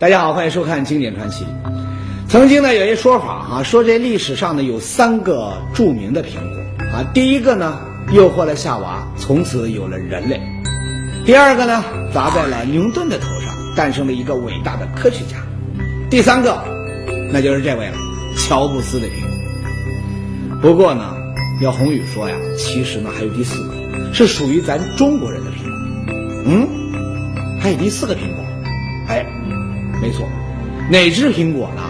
大家好，欢迎收看《经典传奇》。曾经呢，有一说法哈、说这历史上呢有三个著名的苹果啊。第一个呢，诱惑了夏娃，从此有了人类；第二个呢，砸在了牛顿的头上，诞生了一个伟大的科学家；第三个，那就是这位了，乔布斯的苹果。不过呢，要宏宇说呀，其实呢还有第四个，是属于咱中国人的苹果。嗯，还有第四个苹果，哎，没错，哪只苹果呢？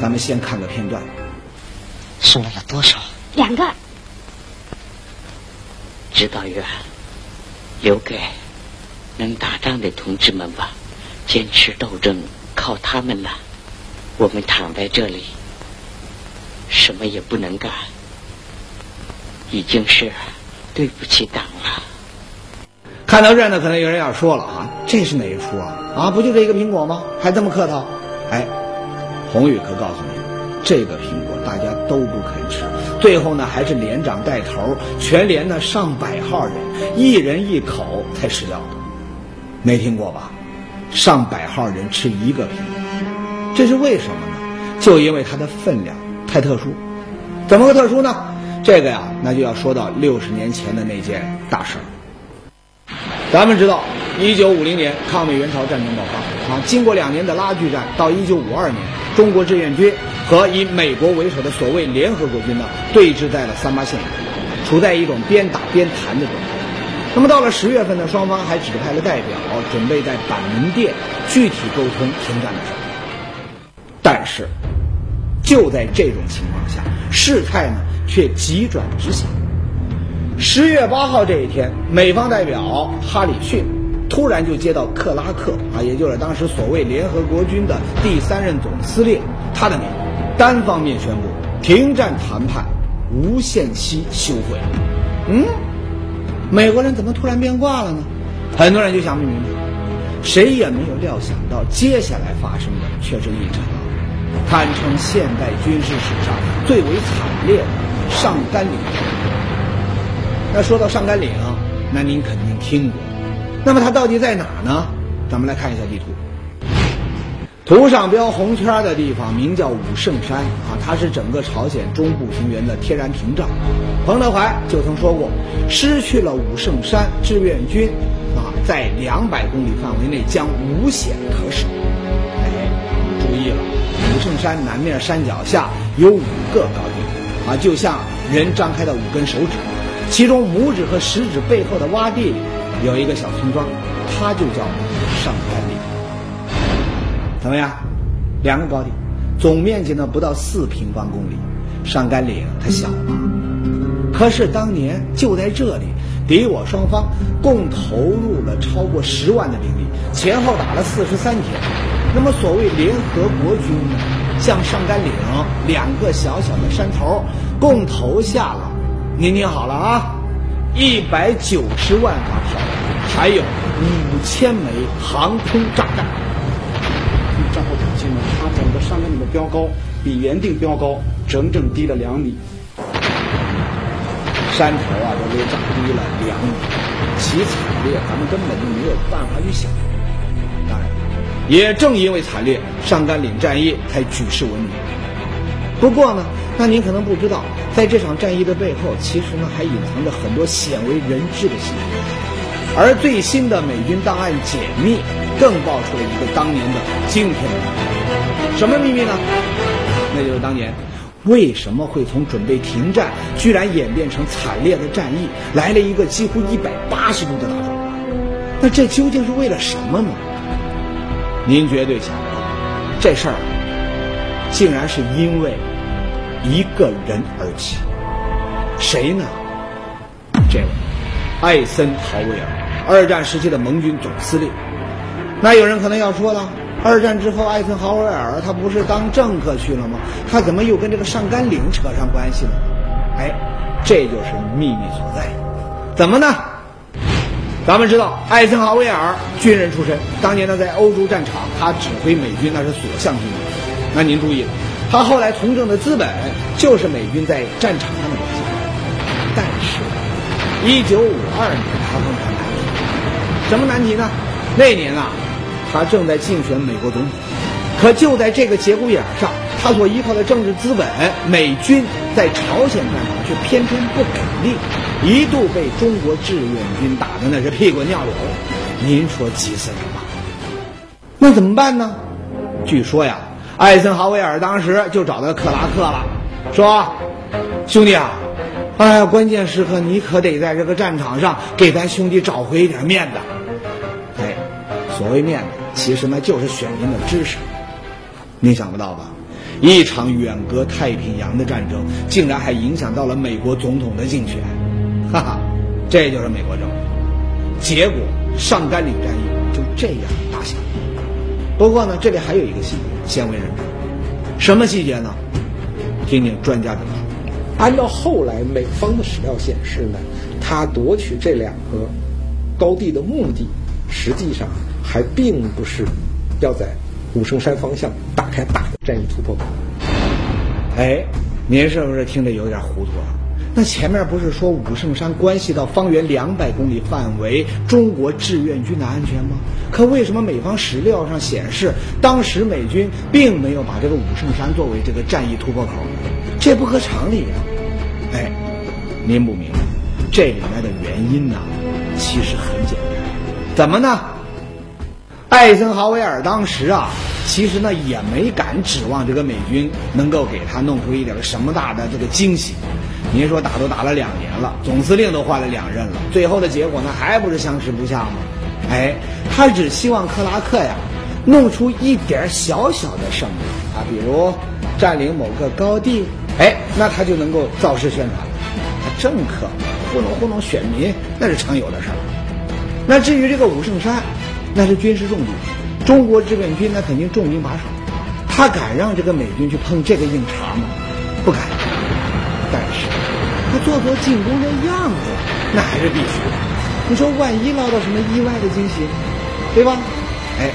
咱们先看个片段。送来了多少？两个，指导员，留给能打仗的同志们吧。坚持斗争靠他们了。我们躺在这里，什么也不能干，已经是对不起党了。看到这儿呢，可能有人要说了啊，这是哪一出啊？啊，不就这一个苹果吗？还这么客套？哎，宏宇可告诉你，这个苹果大家都不肯吃，最后呢还是连长带头，全连呢上百号人，一人一口才吃掉的。没听过吧？上百号人吃一个苹果，这是为什么呢？就因为它的分量太特殊。怎么个特殊呢？这个呀，那就要说到六十年前的那件大事儿。咱们知道，一九五零年抗美援朝战争爆发啊，经过两年的拉锯战，到一九五二年，中国志愿军和以美国为首的所谓联合国军呢对峙在了三八线，处在一种边打边谈的状态。那么到了十月份呢，双方还指派了代表，准备在板门店具体沟通停战的事儿。但是，就在这种情况下，事态呢却急转直下。十月八号这一天，美方代表哈里逊突然就接到克拉克啊，也就是当时所谓联合国军的第三任总司令他的名，单方面宣布停战谈判，无限期休会。嗯，美国人怎么突然变卦了呢？很多人就想不明白，谁也没有料想到，接下来发生的却是一场堪称现代军事史上最为惨烈的上甘岭之战。那说到上甘岭，那您肯定听过。那么它到底在哪呢？咱们来看一下地图。图上标红圈的地方名叫武圣山啊，它是整个朝鲜中部平原的天然屏障。彭德怀就曾说过，失去了武圣山，志愿军啊在两百公里范围内将无险可守。哎，注意了，武圣山南面山脚下有五个高地啊，就像人张开的五根手指。其中拇指和食指背后的洼地里有一个小村庄，它就叫上甘岭。怎么样？两个高地，总面积呢不到四平方公里。上甘岭它小吗？可是当年就在这里，敌我双方共投入了超过十万的兵力，前后打了四十三天。那么所谓联合国军呢，向上甘岭两个小小的山头共投下了。您听好了啊，一百九十万发炮，还有五千枚航空炸弹。从战后可见呢，它整个上甘岭的标高比原定标高整整低了两米，山头啊都给炸低了两米，其惨烈咱们根本就没有办法去想。当然，也正因为惨烈，上甘岭战役才举世闻名。不过呢，那您可能不知道，在这场战役的背后，其实呢还隐藏着很多鲜为人知的细节。而最新的美军档案解密，更爆出了一个当年的惊天秘密。什么秘密呢？那就是当年为什么会从准备停战，居然演变成惨烈的战役，来了一个几乎一百八十度的大转弯。那这究竟是为了什么呢？您绝对想不到，这事儿竟然是因为。一个人而起，谁呢？这位艾森豪威尔，二战时期的盟军总司令。那有人可能要说了，二战之后，艾森豪威尔他不是当政客去了吗？他怎么又跟这个上甘岭扯上关系了？哎，这就是秘密所在。怎么呢？咱们知道，艾森豪威尔军人出身，当年呢在欧洲战场，他指挥美军那是所向披靡。那您注意了。他后来从政的资本就是美军在战场上的表现，但是，一九五二年他碰上难题，什么难题呢？那年啊，他正在竞选美国总统。可就在这个节骨眼上，他所依靠的政治资本——美军，在朝鲜战场却偏偏不给力，一度被中国志愿军打的那是屁滚尿流。您说急死人吧？那怎么办呢？据说呀，艾森豪威尔当时就找到克拉克了，说：“兄弟啊，哎呀，关键时刻你可得在这个战场上给咱兄弟找回一点面子。”哎，所谓面子，其实那就是选民的支持。你想不到吧？一场远隔太平洋的战争，竟然还影响到了美国总统的竞选，哈哈，这就是美国政府。结果上甘岭战役就这样打响。不过呢，这里还有一个细节鲜为人知，什么细节呢？听听专家怎么说。按照后来美方的史料显示呢，他夺取这两个高地的目的，实际上还并不是要在。武圣山方向打开大的战役突破口。哎，您是不是听着有点糊涂了？那前面不是说武圣山关系到方圆两百公里范围中国志愿军的安全吗？可为什么美方史料上显示，当时美军并没有把这个武圣山作为这个战役突破口？这不合常理呀！哎，您不明白，这里面的原因呢，其实很简单，怎么呢？艾森豪威尔当时啊，其实呢也没敢指望这个美军能够给他弄出一点什么大的这个惊喜。您说打都打了两年了，总司令都换了两任了，最后的结果呢还不是相持不下吗？哎，他只希望克拉克呀弄出一点小小的胜利啊，比如占领某个高地，哎，那他就能够造势宣传。他政客糊弄糊弄选民那是常有的事儿。那至于这个武圣山。那是军事重地，中国志愿军那肯定重兵把守，他敢让这个美军去碰这个硬茬吗？不敢。但是，他做做进攻的样子，那还是必须的。你说万一捞到什么意外的惊喜，对吧？哎，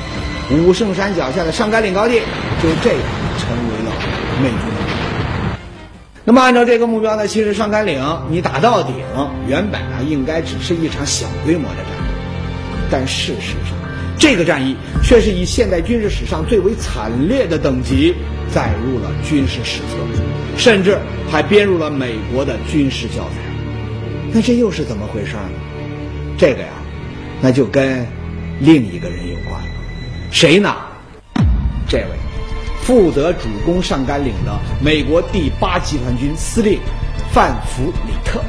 武圣山脚下的上甘岭高地就这样成为了美军的目标。那么，按照这个目标呢，其实上甘岭你打到顶，原本啊应该只是一场小规模的战斗，但事实上。这个战役却是以现代军事史上最为惨烈的等级载入了军事史册，甚至还编入了美国的军事教材。那这又是怎么回事呢？这个呀，那就跟另一个人有关了。谁呢？这位负责主攻上甘岭的美国第八集团军司令范弗里特。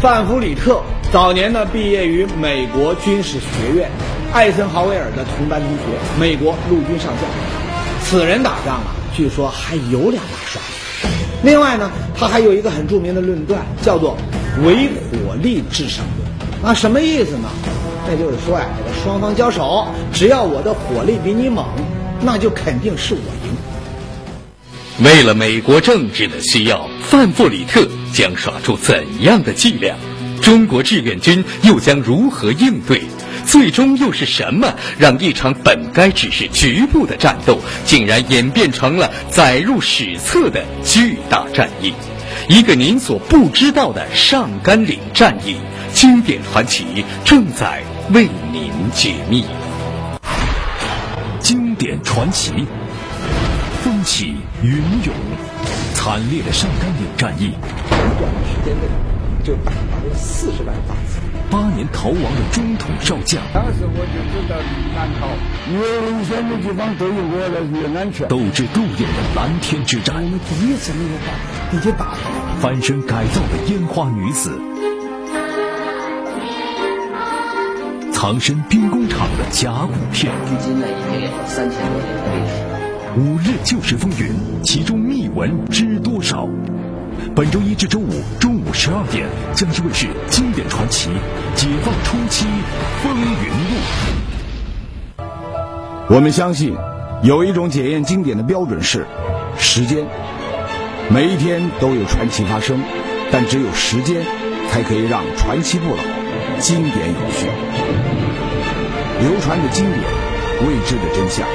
范弗里特早年呢毕业于美国军事学院。艾森豪威尔的同班同学，美国陆军上将。此人打仗啊，据说还有两把刷子。另外呢，他还有一个很著名的论断，叫做“唯火力制胜论”。啊，什么意思呢？那就是说呀，这个双方交手，只要我的火力比你猛，那就肯定是我赢。为了美国政治的需要，范弗里特将耍出怎样的伎俩？中国志愿军又将如何应对？最终又是什么让一场本该只是局部的战斗，竟然演变成了载入史册的巨大战役？一个您所不知道的上甘岭战役，经典传奇正在为您解密。经典传奇，风起云涌，惨烈的上甘岭战役，短的时间内就打了四十万发子。八年逃亡的中统少将，当时我就知道难逃，因为危险的地方都有我的越安全。斗志斗勇的蓝天之战，我们第一次没有把敌军打。翻身改造的烟花女子，藏身兵工厂的甲骨片。距今呢已经有三千多年的历史。五日旧时风云，其中秘闻知多少？本周一至周五中午十二点，江西卫视经典传奇《解放初期风云录》。我们相信，有一种检验经典的标准是时间。每一天都有传奇发生，但只有时间才可以让传奇不老，经典永续。流传的经典，未知的真相，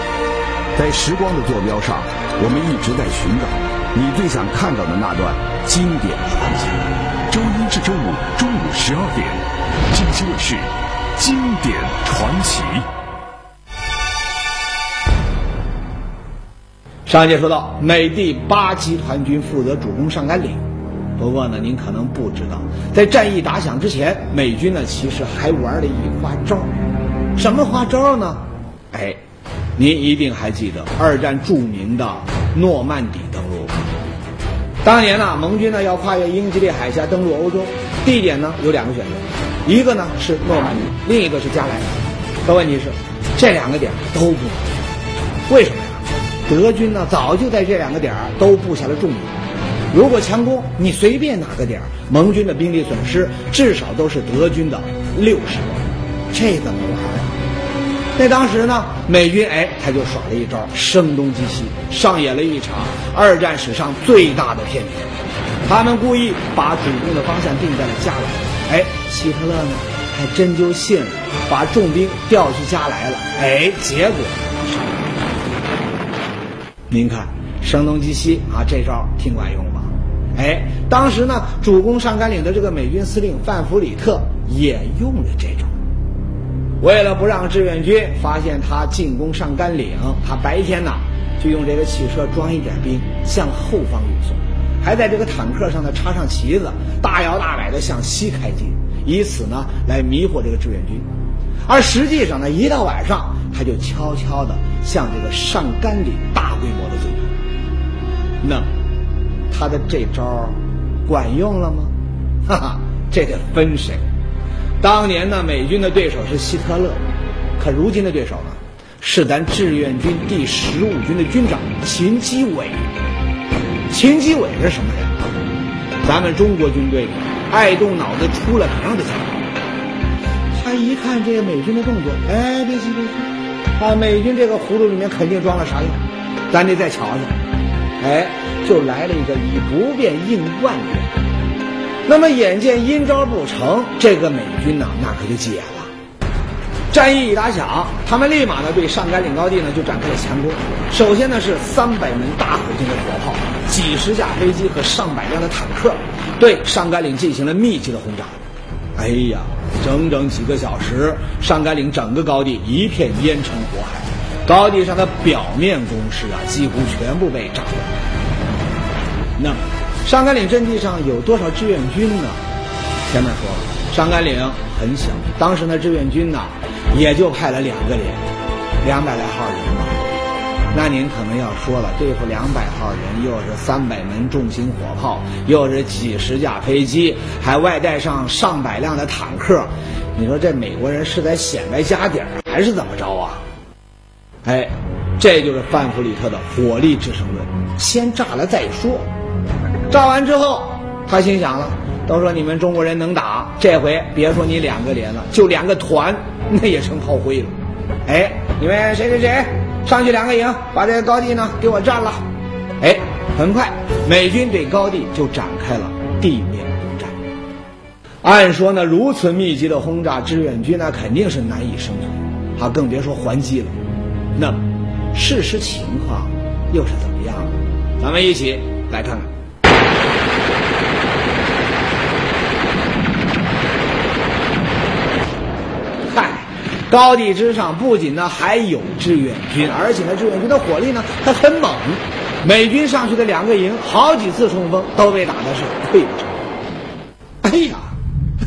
在时光的坐标上，我们一直在寻找。你最想看到的那段经典传奇。周一至周五中午十二点，江西卫视《经典传奇》。上一节说到，美第八集团军负责主攻上甘岭。不过呢，您可能不知道，在战役打响之前，美军呢其实还玩了一花招。什么花招呢？哎，您一定还记得二战著名的诺曼底登陆。当年呢，盟军呢要跨越英吉利海峡登陆欧洲，地点呢有两个选择，一个呢是诺曼底，另一个是加莱。可问题是，这两个点都不能。为什么呀？德军呢早就在这两个点都布下了重兵。如果强攻，你随便哪个点盟军的兵力损失至少都是德军的六十倍，这怎么玩啊？那当时呢，美军哎，他就耍了一招声东击西，上演了一场二战史上最大的骗局。他们故意把主攻的方向定在了加莱，哎，希特勒呢还真就信了，把重兵调去加莱了。哎，结果，您看声东击西啊，这招挺管用吧？哎，当时呢，主攻上甘岭的这个美军司令范弗里特也用了这招。为了不让志愿军发现他进攻上甘岭，他白天呢就用这个汽车装一点兵向后方运送，还在这个坦克上呢插上旗子，大摇大摆的向西开进，以此呢来迷惑这个志愿军。而实际上呢，一到晚上他就悄悄的向这个上甘岭大规模的进攻。那他的这招管用了吗？哈哈，这得分谁。当年呢，美军的对手是希特勒，可如今的对手呢，是咱志愿军第十五军的军长秦基伟。秦基伟是什么人？咱们中国军队爱动脑子、出了名的家伙。他一看这个美军的动作，哎，别急别急，啊，美军这个葫芦里面肯定装了啥药，咱得再瞧瞧。哎，就来了一个以不变应万变。那么眼见阴招不成，这个美军呢，那可就急眼了。战役一打响，他们立马呢对上甘岭高地呢就展开了强攻。首先呢是三百门大口径的火炮、几十架飞机和上百辆的坦克，对上甘岭进行了密集的轰炸。哎呀，整整几个小时，上甘岭整个高地一片烟尘火海，高地上的表面工事啊几乎全部被炸掉。那么。上甘岭阵地上有多少志愿军呢？前面说了，上甘岭很小，当时呢志愿军呢也就派了两个连，两百来号人吧。那您可能要说了，对付两百号人，又是三百门重型火炮，又是几十架飞机，还外带上上百辆的坦克，你说这美国人是在显摆家底儿，还是怎么着啊？哎，这就是范弗里特的火力制胜论，先炸了再说。炸完之后，他心想了：都说你们中国人能打，这回别说你两个连了，就两个团，那也成炮灰了。哎，你们谁谁谁上去两个营，把这个高地呢给我占了。哎，很快美军对高地就展开了地面轰炸。按说呢，如此密集的轰炸，志愿军那肯定是难以生存，啊，更别说还击了。那，事实情况又是怎么样的？咱们一起来看看。高地之上不仅呢还有志愿军，而且呢志愿军的火力呢还很猛。美军上去的两个营，好几次冲锋都被打的是溃不成哎呀，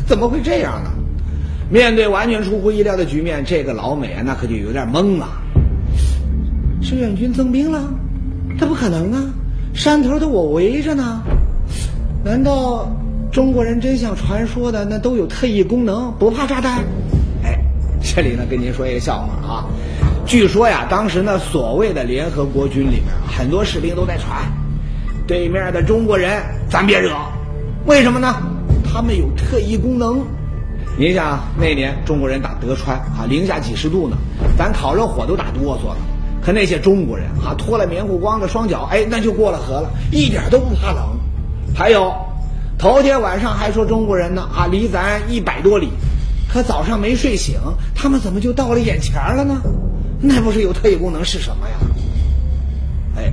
怎么会这样呢？面对完全出乎意料的局面，这个老美啊那可就有点懵了。志愿军增兵了？这不可能啊！山头都我围着呢。难道中国人真像传说的那都有特异功能，不怕炸弹？这里呢，跟您说一个笑话啊。据说呀，当时呢，所谓的联合国军里面，很多士兵都在传，对面的中国人咱别惹，为什么呢？他们有特异功能。您想那年中国人打德川啊，零下几十度呢，咱烤着火都打哆嗦了。可那些中国人啊，脱了棉裤光着双脚，哎，那就过了河了，一点都不怕冷。还有，头天晚上还说中国人呢啊，离咱一百多里。可早上没睡醒，他们怎么就到了眼前了呢？那不是有特异功能是什么呀？哎，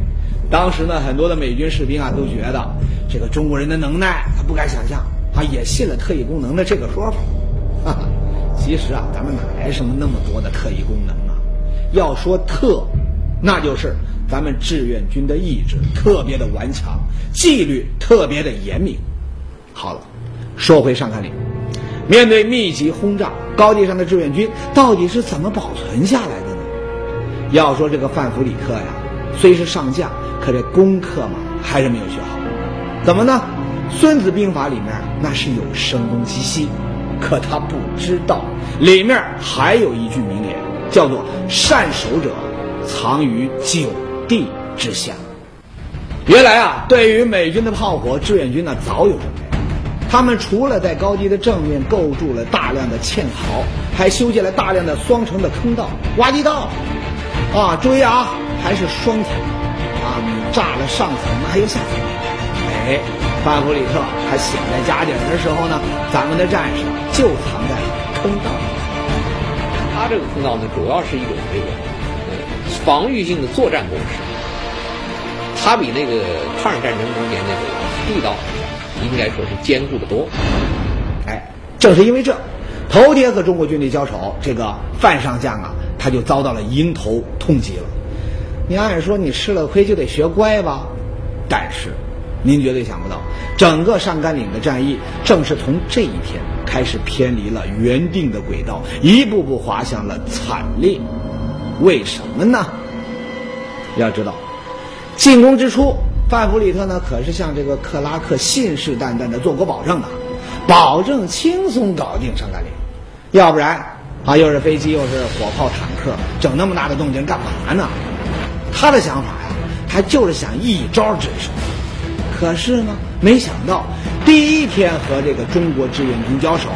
当时呢，很多的美军士兵啊都觉得这个中国人的能耐，他不敢想象，啊，也信了特异功能的这个说法。哈哈，其实啊，咱们哪来什么那么多的特异功能啊？要说特，那就是咱咱们志愿军的意志特别的顽强，纪律特别的严明。好了，说回上甘岭，面对密集轰炸，高地上的志愿军到底是怎么保存下来的呢？要说这个范弗里克呀，虽是上将，可这功课嘛还是没有学好。怎么呢？《孙子兵法》里面那是有声东击西，可他不知道里面还有一句名言，叫做“善守者藏于九地之下”。原来啊，对于美军的炮火，志愿军呢早有准备。他们除了在高地的正面构筑了大量的堑壕，还修建了大量的双层的坑道、挖地道。啊，注意啊，还是双层啊！炸了上层，还有下层。哎，范弗里特还想在家底儿的时候呢，咱们的战士就藏在坑道里。他这个坑道呢，主要是一种这个防御性的作战工事。它比那个抗日战争中间那个地道，应该说是坚固的多。哎，正是因为这，头天和中国军队交手，这个范上将啊，他就遭到了迎头痛击了。你按说你吃了亏就得学乖吧，但是。您绝对想不到，整个上甘岭的战役正是从这一天开始偏离了原定的轨道，一步步滑向了惨烈。为什么呢？要知道，进攻之初，范弗里特呢可是向这个克拉克信誓旦旦的做过保证的，保证轻松搞定上甘岭。要不然啊，又是飞机又是火炮坦克，整那么大的动静干嘛呢？他的想法呀，他就是想一招制胜。可是呢，没想到第一天和这个中国志愿军交手，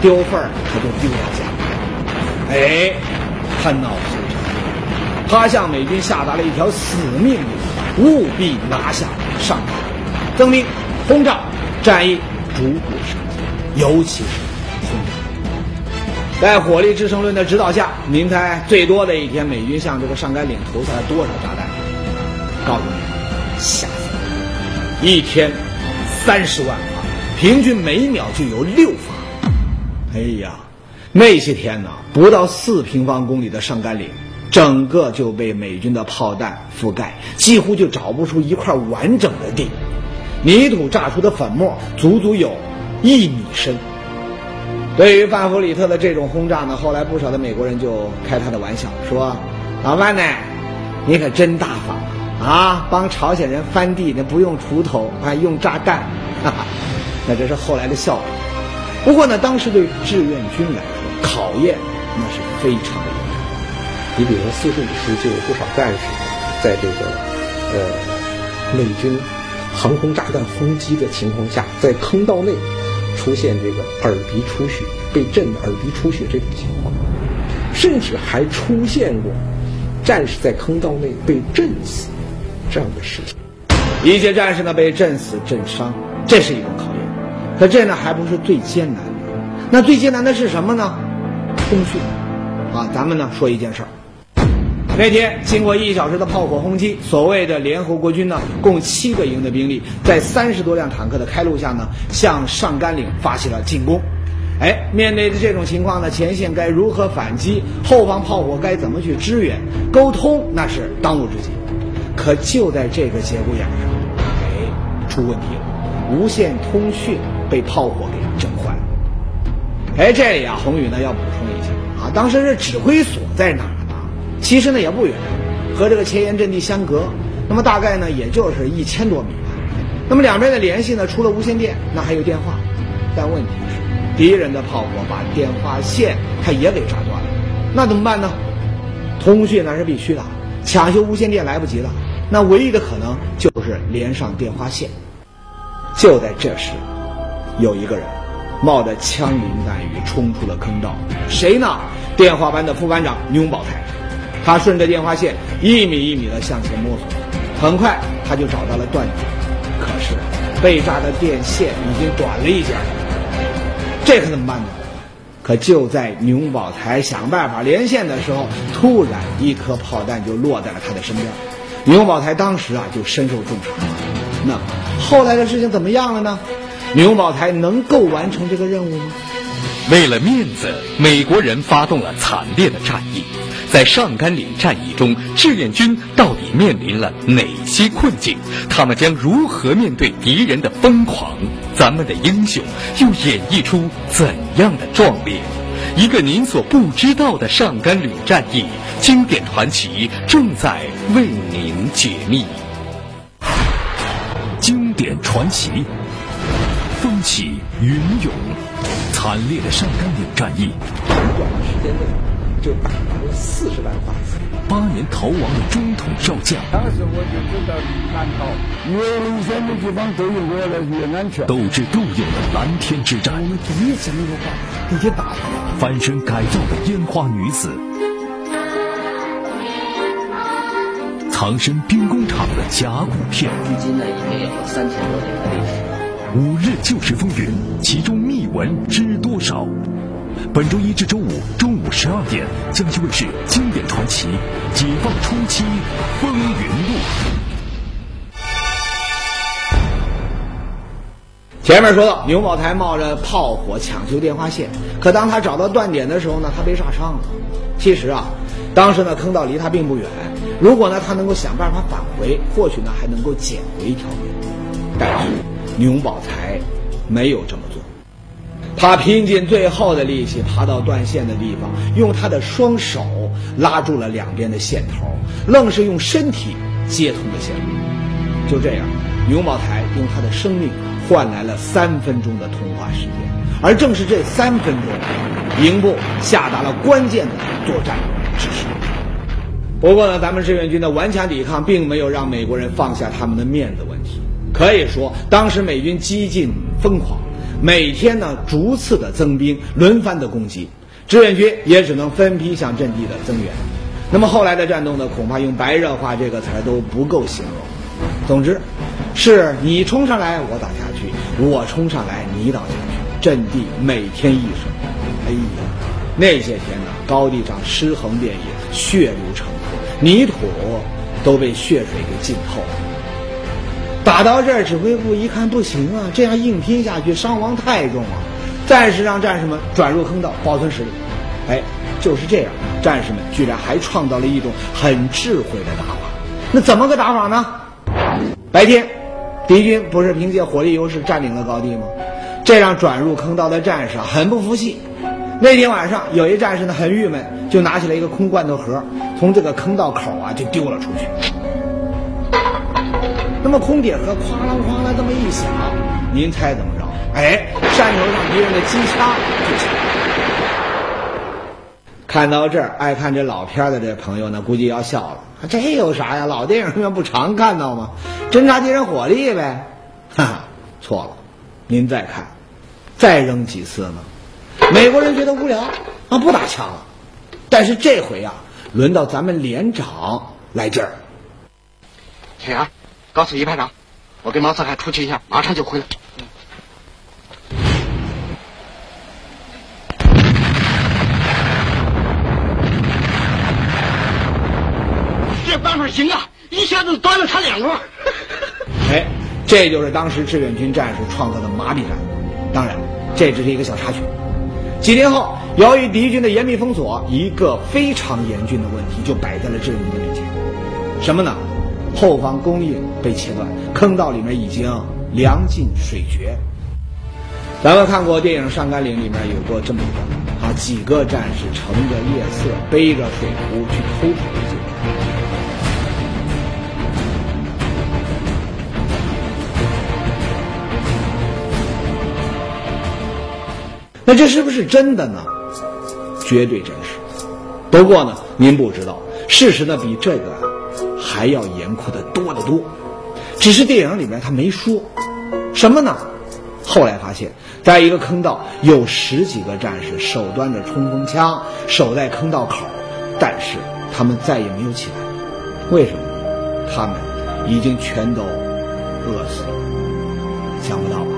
丢份儿他就丢了家。哎，他恼羞成怒，他向美军下达了一条死命令，务必拿下上海。增兵、轰炸，战役逐步升级，尤其是轰炸。在火力支撑论的指导下，您猜最多的一天，美军向这个上甘岭投下了多少炸弹？告诉你，吓死！一天三十万发，平均每秒就有六发。哎呀，那些天呢，不到四平方公里的上甘岭，整个就被美军的炮弹覆盖，几乎就找不出一块完整的地。泥土炸出的粉末足足有一米深。对于范弗里特的这种轰炸呢，后来不少的美国人就开他的玩笑说：“老范呢，你可真大方。”啊，帮朝鲜人翻地，那不用锄头，啊，用炸弹，哈哈，那这是后来的笑话。不过呢，当时对志愿军来说，考验那是非常。你比如说四十五师就有不少战士，在这个呃美军航空炸弹轰击的情况下，在坑道内出现这个耳鼻出血、被震耳鼻出血这种情况，甚至还出现过战士在坑道内被震死。这样的事情，一些战士呢被震死、震伤，这是一种考验。可这呢还不是最艰难的，那最艰难的是什么呢？通讯。啊，咱们呢说一件事儿。那天经过一小时的炮火轰击，所谓的联合国军呢，共七个营的兵力，在三十多辆坦克的开路下呢，向上甘岭发起了进攻。哎，面对的这种情况呢，前线该如何反击？后方炮火该怎么去支援？沟通那是当务之急。可就在这个节骨眼上，哎，出问题了，无线通讯被炮火给震坏了。哎，这里啊，宏宇呢要补充一下啊，当时这指挥所在哪？其实呢也不远，和这个前沿阵地相隔，那么大概呢也就是一千多米吧。那么两边的联系呢，除了无线电，那还有电话。但问题是，敌人的炮火把电话线它也给炸断了，那怎么办呢？通讯那是必须的。抢修无线电来不及了，那唯一的可能就是连上电话线。就在这时，有一个人冒着枪林弹雨冲出了坑道，谁呢？电话班的副班长牛宝台。他顺着电话线一米一米地向前摸索，很快他就找到了断点。可是被炸的电线已经短了一截，这可怎么办呢？可就在牛宝才想办法连线的时候，突然一颗炮弹就落在了他的身边。牛宝才当时啊就身受重伤。那后来的事情怎么样了呢？牛宝才能够完成这个任务吗？为了面子，美国人发动了惨烈的战役。在上甘岭战役中，志愿军到底面临了哪些困境？他们将如何面对敌人的疯狂？咱们的英雄又演绎出怎样的壮烈？一个您所不知道的上甘岭战役经典传奇正在为您解密。经典传奇，风起云涌，惨烈的上甘岭战役，短时间内就打完了四十万发子。八年逃亡的中统少将，当时我就知道难逃，越离山的地方都有我来越安全。斗智斗勇的蓝天之战，我们第一次那个话，那些打他。翻身改造的烟花女子，藏身兵工厂的甲骨片。距今呢，已经有三千多年的历史。五日旧时风云，其中秘闻知多少？本周一至周五中午十二点，江西卫视经典传奇《解放初期风云录》。前面说到，牛宝台冒着炮火抢修电话线，可当他找到断点的时候呢，他被炸伤了。其实啊，当时呢坑道离他并不远，如果呢他能够想办法返回，或许呢还能够捡回一条命。但是牛宝才没有这么。他拼尽最后的力气爬到断线的地方，用他的双手拉住了两边的线头，愣是用身体接通了线路。就这样，牛宝台用他的生命换来了三分钟的通话时间，而正是这三分钟，营部下达了关键的作战指示。不过呢，咱们志愿军的顽强抵抗并没有让美国人放下他们的面子问题。可以说，当时美军激进疯狂。每天呢，逐次的增兵，轮番的攻击，志愿军也只能分批向阵地的增援。那么后来的战斗呢，恐怕用白热化这个词都不够形容。总之，是你冲上来我倒下去，我冲上来你倒下去，阵地每天一声。哎呀，那些天呢，高地上尸横遍野，血流成河，泥土都被血水给浸透了。打到这儿，指挥部一看不行啊，这样硬拼下去伤亡太重啊，暂时让战士们转入坑道保存实力。哎，就是这样，战士们居然还创造了一种很智慧的打法。那怎么个打法呢？白天，敌军不是凭借火力优势占领了高地吗？这让转入坑道的战士很不服气。那天晚上，有一战士呢很郁闷，就拿起了一个空罐头盒，从这个坑道口啊就丢了出去。那么空铁盒哐啷哐啷这么一响，您猜怎么着？哎，山头上敌人的机枪就起来了。看到这儿，爱看这老片的这朋友呢，估计要笑了。这有啥呀？老电影里面不常看到吗？侦察敌人火力呗。哈哈，错了。您再看，再扔几次呢？美国人觉得无聊啊，不打枪了。但是这回啊，轮到咱们连长来这儿。铁阳。告诉一排长，我跟毛四海出去一下，马上就回来。这办法行啊，一下子端了他两个。哎，这就是当时志愿军战士创造的麻痹战。当然，这只是一个小插曲。几天后，由于敌军的严密封锁，一个非常严峻的问题就摆在了志愿军的面前。什么呢？后方供应被切断，坑道里面已经粮尽水绝。咱们看过电影《上甘岭》，里面有过这么一段啊，几个战士乘着夜色，背着水壶去偷水去。那这是不是真的呢？绝对真实。不过呢，您不知道，事实呢比这个。还要严酷的多得多，只是电影里面他没说什么呢？后来发现，在一个坑道有十几个战士手端着冲锋枪守在坑道口，但是他们再也没有起来，为什么？他们已经全都饿死了。想不到吧？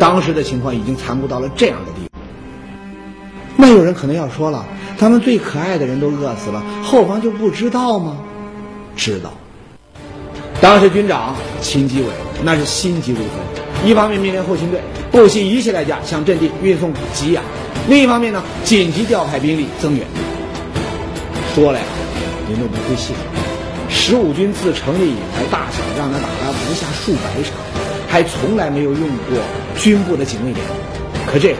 当时的情况已经残酷到了这样的地步。那有人可能要说了，咱们最可爱的人都饿死了，后方就不知道吗？知道，当时军长秦基伟那是心急如焚，一方面命令后勤队不惜一切代价向阵地运送给养，另一方面呢紧急调派兵力增援。说了呀，您都不会信，十五军自成立以来，大小仗他打了不下数百场，还从来没有用过军部的警卫连。可这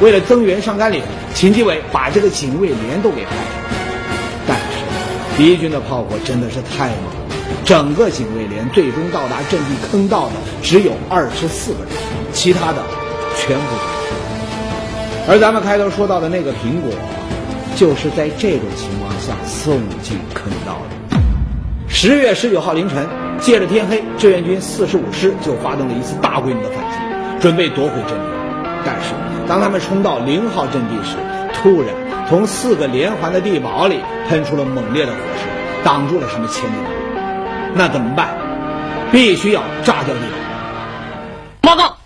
为了增援上甘岭，秦基伟把这个警卫连都给派上。敌军的炮火真的是太猛了，整个警卫连最终到达阵地坑道的只有二十四个人，其他的全部。而咱们开头说到的那个苹果，就是在这种情况下送进坑道的。十月十九号凌晨，借着天黑，志愿军四十五师就发动了一次大规模的反击，准备夺回阵地。但是，当他们冲到零号阵地时，突然从四个连环的地堡里喷出了猛烈的火势，挡住了他们前进的路。那怎么办？必须要炸掉地堡。报告，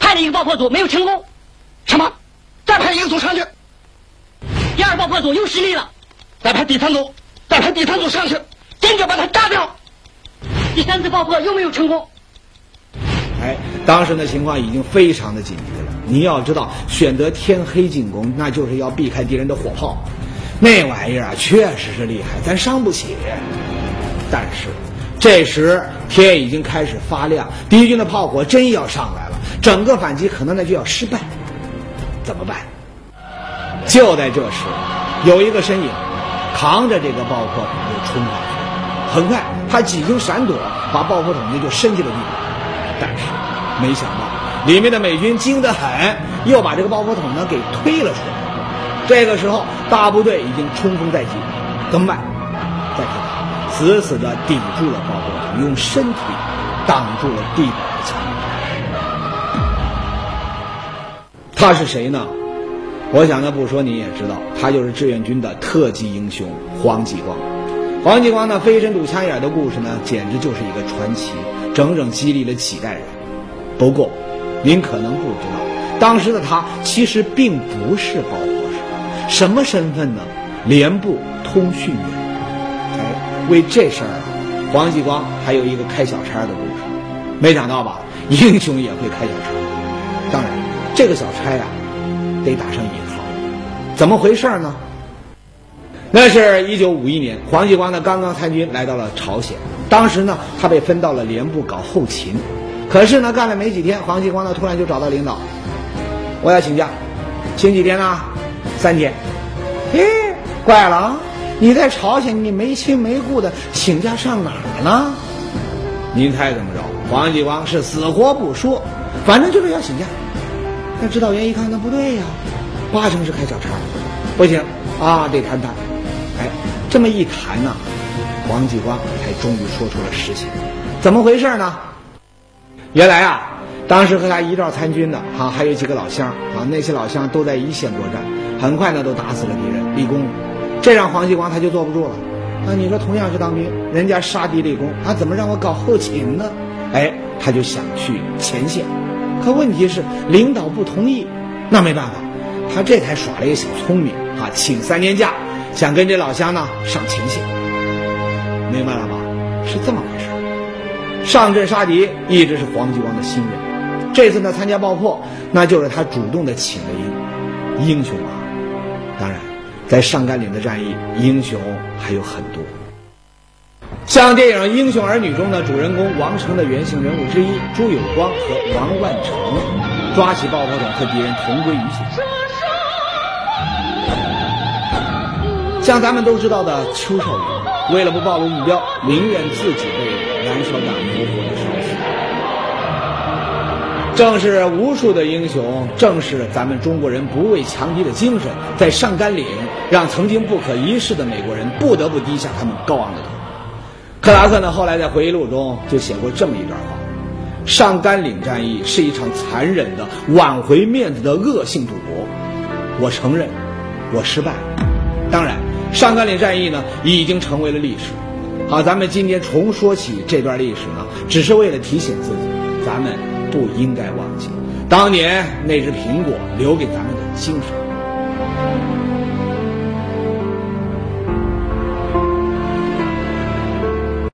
派了一个爆破组，没有成功。什么？再派一个组上去。第二爆破组又失利了。再派第三组，再派第三组上去，坚决把它炸掉。第三次爆破又没有成功。哎，当时的情况已经非常的紧急了。你要知道，选择天黑进攻，那就是要避开敌人的火炮。那玩意儿啊，确实是厉害，咱伤不起。但是，这时天已经开始发亮，敌军的炮火真要上来了，整个反击可能那就要失败。怎么办？就在这时，有一个身影扛着这个爆破筒就冲上去，很快他几经闪躲，把爆破筒子就伸进了地里。没想到里面的美军精得很，又把这个爆破筒呢给推了出来。这个时候，大部队已经冲锋在即，怎么办？再看死死地抵住了爆破筒，用身体挡住了地堡的墙。他是谁呢？我想呢，不说你也知道，他就是志愿军的特级英雄黄继光。黄继光呢，飞身堵枪眼的故事呢，简直就是一个传奇，整整激励了几代人。不过，您可能不知道，当时的他其实并不是爆破手，什么身份呢？连部通讯员。哎，为这事儿啊，黄继光还有一个开小差的故事。没想到吧，英雄也会开小差。当然，这个小差呀，得打上引号。怎么回事呢？那是一九五一年，黄继光呢刚刚参军来到了朝鲜。当时呢，他被分到了连部搞后勤。可是呢，干了没几天，黄继光呢突然就找到领导，我要请假，请几天呢？三天。嘿，怪了啊！你在朝鲜，你没亲没故的，请假上哪儿呢？您猜怎么着？黄继光是死活不说，反正就是要请假。那指导员一看，那不对呀，八成是开小差，不行啊，得谈谈。哎，这么一谈呢，黄继光才终于说出了实情。怎么回事呢？原来啊，当时和他一道参军的啊，还有几个老乡啊，那些老乡都在一线作战，很快呢都打死了敌人，立功了。这让黄继光他就坐不住了。啊，你说同样是当兵，人家杀敌立功，啊，怎么让我搞后勤呢？哎，他就想去前线，可问题是领导不同意。那没办法，他这才耍了一个小聪明啊，请三天假，想跟这老乡呢上前线。明白了吧？是这么回事。上阵杀敌一直是黄继光的心愿，这次呢参加爆破，那就是他主动的请了缨。英雄啊！当然，在上甘岭的战役，英雄还有很多。像电影《英雄儿女》中的主人公王成的原型人物之一朱有光和王万成，抓起爆破筒和敌人同归于尽。像咱们都知道的邱少云，为了不暴露目标，宁愿自己被燃烧弹活活的烧死。正是无数的英雄，正是咱们中国人不畏强敌的精神，在上甘岭让曾经不可一世的美国人不得不低下他们高昂的头。克拉克呢，后来在回忆录中就写过这么一段话：上甘岭战役是一场残忍的挽回面子的恶性赌博。我承认，我失败。当然，上甘岭战役呢，已经成为了历史。好，咱们今天重说起这段历史呢，只是为了提醒自己，咱们不应该忘记当年那只苹果留给咱们的精神。